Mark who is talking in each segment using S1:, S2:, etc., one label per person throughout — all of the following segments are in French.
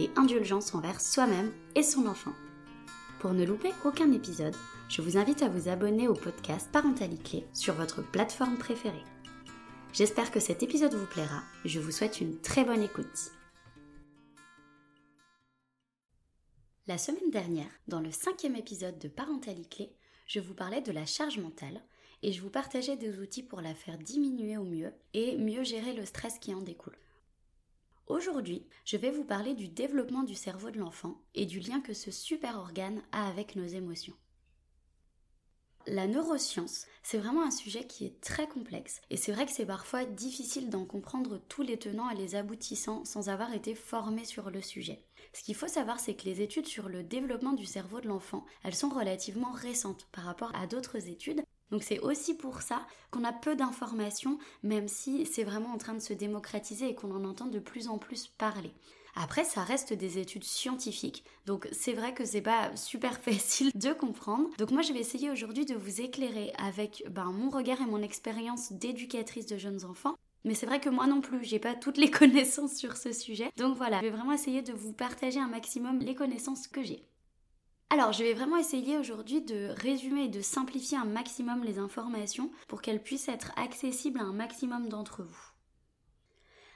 S1: et indulgence envers soi-même et son enfant. Pour ne louper aucun épisode, je vous invite à vous abonner au podcast Parentalité sur votre plateforme préférée. J'espère que cet épisode vous plaira je vous souhaite une très bonne écoute. La semaine dernière, dans le cinquième épisode de Parentalité, je vous parlais de la charge mentale et je vous partageais des outils pour la faire diminuer au mieux et mieux gérer le stress qui en découle. Aujourd'hui, je vais vous parler du développement du cerveau de l'enfant et du lien que ce super organe a avec nos émotions. La neuroscience, c'est vraiment un sujet qui est très complexe et c'est vrai que c'est parfois difficile d'en comprendre tous les tenants et les aboutissants sans avoir été formé sur le sujet. Ce qu'il faut savoir, c'est que les études sur le développement du cerveau de l'enfant, elles sont relativement récentes par rapport à d'autres études donc c'est aussi pour ça qu'on a peu d'informations, même si c'est vraiment en train de se démocratiser et qu'on en entend de plus en plus parler. Après, ça reste des études scientifiques, donc c'est vrai que c'est pas super facile de comprendre. Donc moi, je vais essayer aujourd'hui de vous éclairer avec ben, mon regard et mon expérience d'éducatrice de jeunes enfants. Mais c'est vrai que moi non plus, j'ai pas toutes les connaissances sur ce sujet. Donc voilà, je vais vraiment essayer de vous partager un maximum les connaissances que j'ai. Alors, je vais vraiment essayer aujourd'hui de résumer et de simplifier un maximum les informations pour qu'elles puissent être accessibles à un maximum d'entre vous.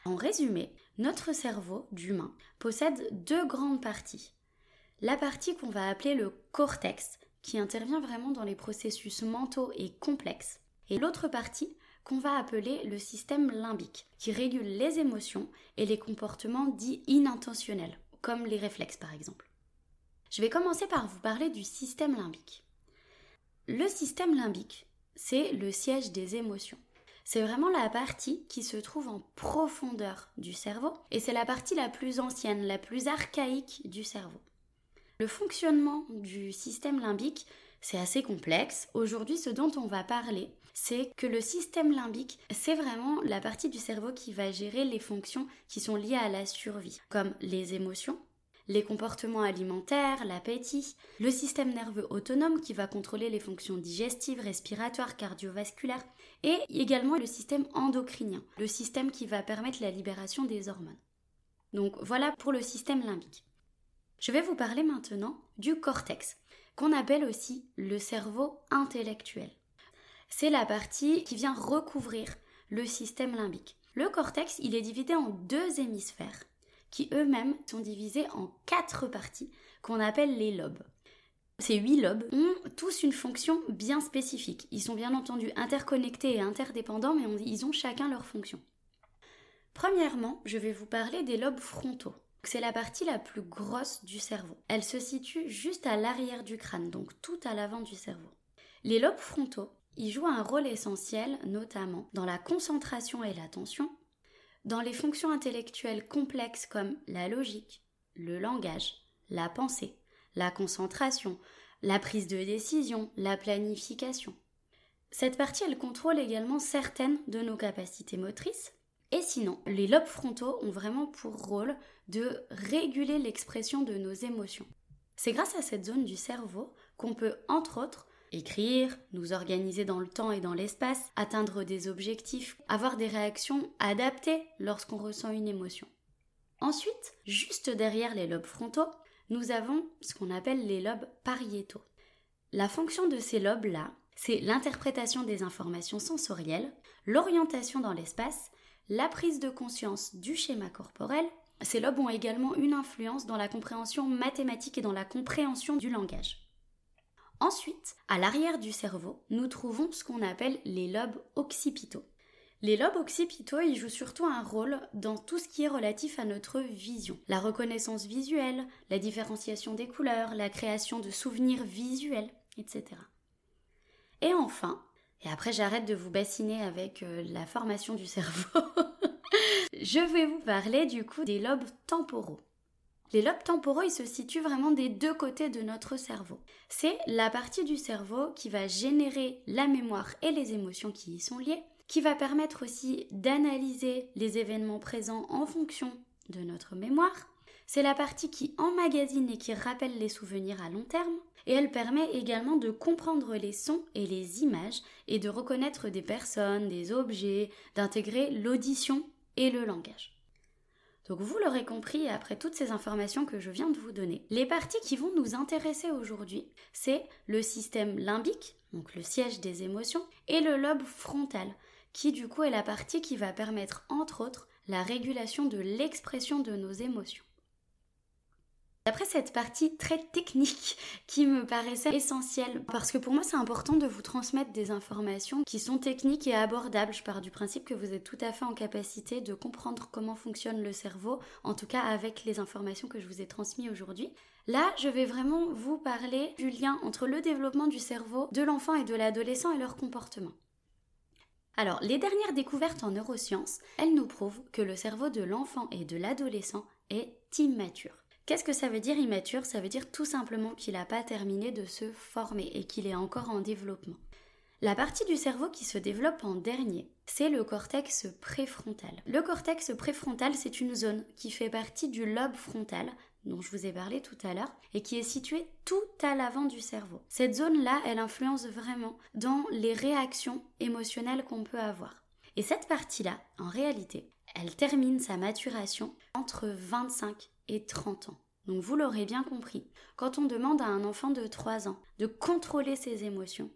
S1: En résumé, notre cerveau d'humain possède deux grandes parties. La partie qu'on va appeler le cortex, qui intervient vraiment dans les processus mentaux et complexes, et l'autre partie qu'on va appeler le système limbique, qui régule les émotions et les comportements dits inintentionnels, comme les réflexes par exemple. Je vais commencer par vous parler du système limbique. Le système limbique, c'est le siège des émotions. C'est vraiment la partie qui se trouve en profondeur du cerveau et c'est la partie la plus ancienne, la plus archaïque du cerveau. Le fonctionnement du système limbique, c'est assez complexe. Aujourd'hui, ce dont on va parler, c'est que le système limbique, c'est vraiment la partie du cerveau qui va gérer les fonctions qui sont liées à la survie, comme les émotions, les comportements alimentaires, l'appétit, le système nerveux autonome qui va contrôler les fonctions digestives, respiratoires, cardiovasculaires, et également le système endocrinien, le système qui va permettre la libération des hormones. Donc voilà pour le système limbique. Je vais vous parler maintenant du cortex, qu'on appelle aussi le cerveau intellectuel. C'est la partie qui vient recouvrir le système limbique. Le cortex, il est divisé en deux hémisphères qui eux-mêmes sont divisés en quatre parties qu'on appelle les lobes. Ces huit lobes ont tous une fonction bien spécifique. Ils sont bien entendu interconnectés et interdépendants, mais ils ont chacun leur fonction. Premièrement, je vais vous parler des lobes frontaux. C'est la partie la plus grosse du cerveau. Elle se situe juste à l'arrière du crâne, donc tout à l'avant du cerveau. Les lobes frontaux, ils jouent un rôle essentiel, notamment dans la concentration et l'attention, dans les fonctions intellectuelles complexes comme la logique, le langage, la pensée, la concentration, la prise de décision, la planification. Cette partie, elle contrôle également certaines de nos capacités motrices. Et sinon, les lobes frontaux ont vraiment pour rôle de réguler l'expression de nos émotions. C'est grâce à cette zone du cerveau qu'on peut, entre autres, écrire, nous organiser dans le temps et dans l'espace, atteindre des objectifs, avoir des réactions adaptées lorsqu'on ressent une émotion. Ensuite, juste derrière les lobes frontaux, nous avons ce qu'on appelle les lobes pariétaux. La fonction de ces lobes-là, c'est l'interprétation des informations sensorielles, l'orientation dans l'espace, la prise de conscience du schéma corporel. Ces lobes ont également une influence dans la compréhension mathématique et dans la compréhension du langage. Ensuite, à l'arrière du cerveau, nous trouvons ce qu'on appelle les lobes occipitaux. Les lobes occipitaux, ils jouent surtout un rôle dans tout ce qui est relatif à notre vision. La reconnaissance visuelle, la différenciation des couleurs, la création de souvenirs visuels, etc. Et enfin, et après j'arrête de vous bassiner avec euh, la formation du cerveau, je vais vous parler du coup des lobes temporaux. Les lobes temporaux, ils se situent vraiment des deux côtés de notre cerveau. C'est la partie du cerveau qui va générer la mémoire et les émotions qui y sont liées, qui va permettre aussi d'analyser les événements présents en fonction de notre mémoire. C'est la partie qui emmagasine et qui rappelle les souvenirs à long terme. Et elle permet également de comprendre les sons et les images et de reconnaître des personnes, des objets, d'intégrer l'audition et le langage. Donc vous l'aurez compris après toutes ces informations que je viens de vous donner, les parties qui vont nous intéresser aujourd'hui, c'est le système limbique, donc le siège des émotions, et le lobe frontal, qui du coup est la partie qui va permettre entre autres la régulation de l'expression de nos émotions. Après cette partie très technique qui me paraissait essentielle, parce que pour moi c'est important de vous transmettre des informations qui sont techniques et abordables. Je pars du principe que vous êtes tout à fait en capacité de comprendre comment fonctionne le cerveau, en tout cas avec les informations que je vous ai transmises aujourd'hui. Là, je vais vraiment vous parler du lien entre le développement du cerveau de l'enfant et de l'adolescent et leur comportement. Alors, les dernières découvertes en neurosciences, elles nous prouvent que le cerveau de l'enfant et de l'adolescent est immature. Qu'est-ce que ça veut dire immature? Ça veut dire tout simplement qu'il n'a pas terminé de se former et qu'il est encore en développement. La partie du cerveau qui se développe en dernier, c'est le cortex préfrontal. Le cortex préfrontal, c'est une zone qui fait partie du lobe frontal, dont je vous ai parlé tout à l'heure, et qui est située tout à l'avant du cerveau. Cette zone-là, elle influence vraiment dans les réactions émotionnelles qu'on peut avoir. Et cette partie-là, en réalité, elle termine sa maturation entre 25 et 30 ans. Donc vous l'aurez bien compris, quand on demande à un enfant de 3 ans de contrôler ses émotions,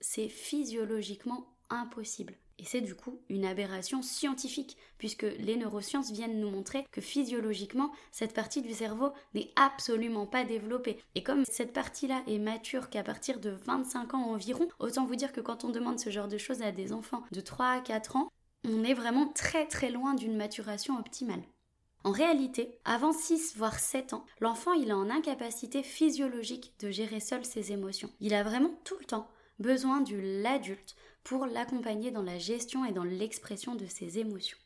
S1: c'est physiologiquement impossible. Et c'est du coup une aberration scientifique, puisque les neurosciences viennent nous montrer que physiologiquement, cette partie du cerveau n'est absolument pas développée. Et comme cette partie-là est mature qu'à partir de 25 ans environ, autant vous dire que quand on demande ce genre de choses à des enfants de 3 à 4 ans, on est vraiment très très loin d'une maturation optimale. En réalité, avant 6 voire 7 ans, l'enfant il est en incapacité physiologique de gérer seul ses émotions. Il a vraiment tout le temps besoin de l'adulte pour l'accompagner dans la gestion et dans l'expression de ses émotions.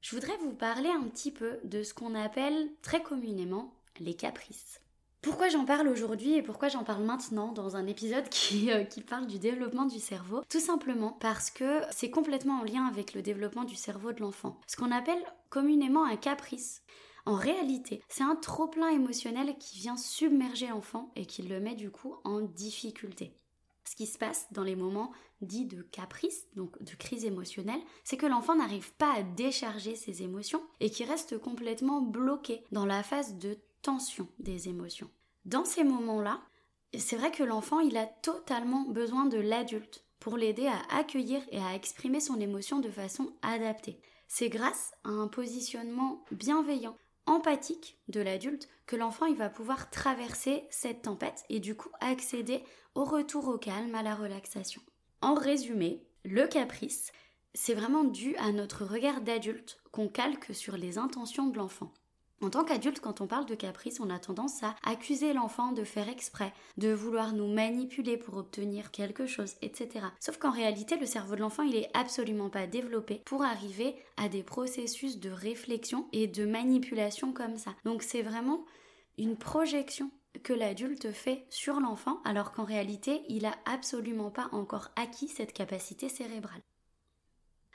S1: Je voudrais vous parler un petit peu de ce qu'on appelle très communément les caprices. Pourquoi j'en parle aujourd'hui et pourquoi j'en parle maintenant dans un épisode qui, euh, qui, parle du développement du cerveau? Tout simplement parce que c'est complètement en lien avec le développement du cerveau de l'enfant. Ce qu'on appelle communément un caprice. En réalité, c'est un trop-plein émotionnel qui vient submerger l'enfant et qui le met du coup en difficulté. Ce qui se passe dans les moments dits de caprice, donc de crise émotionnelle, c'est que l'enfant n'arrive pas à décharger ses émotions et qui reste complètement bloqué dans la phase de des émotions. Dans ces moments-là, c'est vrai que l'enfant, a totalement besoin de l'adulte pour l'aider à accueillir et à exprimer son émotion de façon adaptée. C'est grâce à un positionnement bienveillant, empathique de l'adulte que l'enfant va pouvoir traverser cette tempête et du coup accéder au retour au calme, à la relaxation. En résumé, le caprice, c'est vraiment dû à notre regard d'adulte qu'on calque sur les intentions de l'enfant. En tant qu'adulte, quand on parle de caprice, on a tendance à accuser l'enfant de faire exprès, de vouloir nous manipuler pour obtenir quelque chose, etc. Sauf qu'en réalité, le cerveau de l'enfant, il est absolument pas développé pour arriver à des processus de réflexion et de manipulation comme ça. Donc c'est vraiment une projection que l'adulte fait sur l'enfant, alors qu'en réalité, il a absolument pas encore acquis cette capacité cérébrale.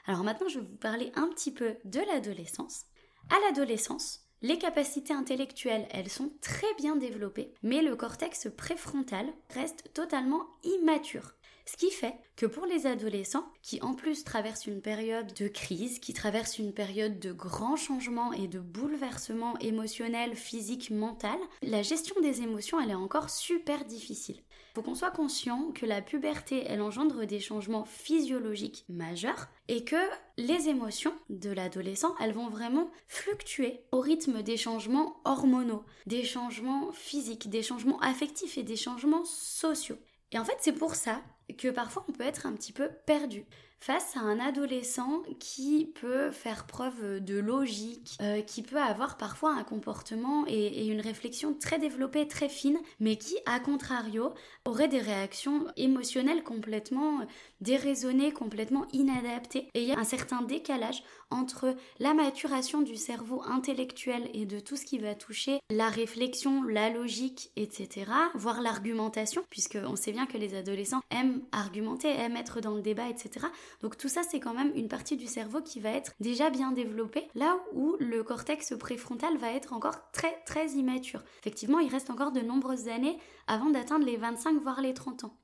S1: Alors maintenant, je vais vous parler un petit peu de l'adolescence. À l'adolescence, les capacités intellectuelles, elles sont très bien développées, mais le cortex préfrontal reste totalement immature. Ce qui fait que pour les adolescents, qui en plus traversent une période de crise, qui traversent une période de grands changements et de bouleversements émotionnels, physiques, mentaux, la gestion des émotions, elle est encore super difficile. Il faut qu'on soit conscient que la puberté, elle engendre des changements physiologiques majeurs et que les émotions de l'adolescent, elles vont vraiment fluctuer au rythme des changements hormonaux, des changements physiques, des changements affectifs et des changements sociaux. Et en fait, c'est pour ça que parfois on peut être un petit peu perdu face à un adolescent qui peut faire preuve de logique, euh, qui peut avoir parfois un comportement et, une réflexion très développée, très fine, mais qui, à contrario, aurait des réactions émotionnelles complètement déraisonnées, complètement inadaptées. Et il y a un certain décalage entre la maturation du cerveau intellectuel et de tout ce qui va toucher la réflexion, la logique, etc., voire l'argumentation, puisque on sait bien que les adolescents aiment argumenter, aiment être dans le débat, etc. Donc tout ça, c'est quand même une partie du cerveau qui va être déjà bien développée, là où le cortex préfrontal va être encore très très immature. Effectivement, il reste encore de nombreuses années avant d'atteindre les 25 voire les 30 ans.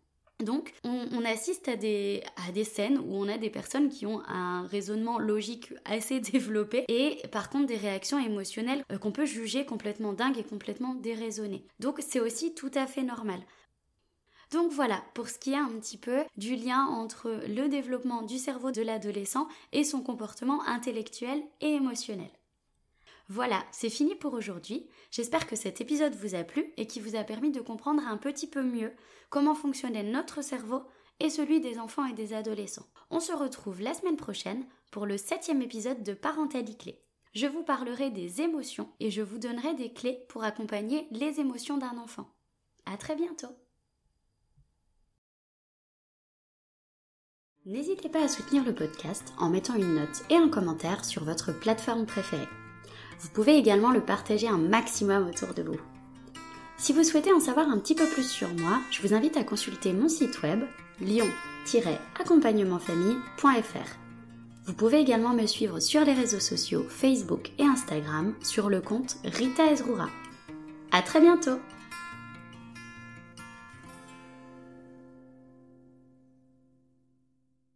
S1: Donc, on, assiste à des, à des scènes où on a des personnes qui ont un raisonnement logique assez développé et par contre des réactions émotionnelles euh, qu'on peut juger complètement dingues et complètement déraisonnées. Donc, c'est aussi tout à fait normal. Donc voilà, pour ce qui est un petit peu du lien entre le développement du cerveau de l'adolescent et son comportement intellectuel et émotionnel. Voilà, c'est fini pour aujourd'hui. J'espère que cet épisode vous a plu et qui vous a permis de comprendre un petit peu mieux comment fonctionnait notre cerveau et celui des enfants et des adolescents. On se retrouve la semaine prochaine pour le septième épisode de Parentalité Clé. Je vous parlerai des émotions et je vous donnerai des clés pour accompagner les émotions d'un enfant. À très bientôt! N'hésitez pas à soutenir le podcast en mettant une note et un commentaire sur votre plateforme préférée. Vous pouvez également le partager un maximum autour de vous. Si vous souhaitez en savoir un petit peu plus sur moi, je vous invite à consulter mon site web lion-accompagnementfamille.fr. Vous pouvez également me suivre sur les réseaux sociaux Facebook et Instagram sur le compte Rita Ezrura. À très bientôt!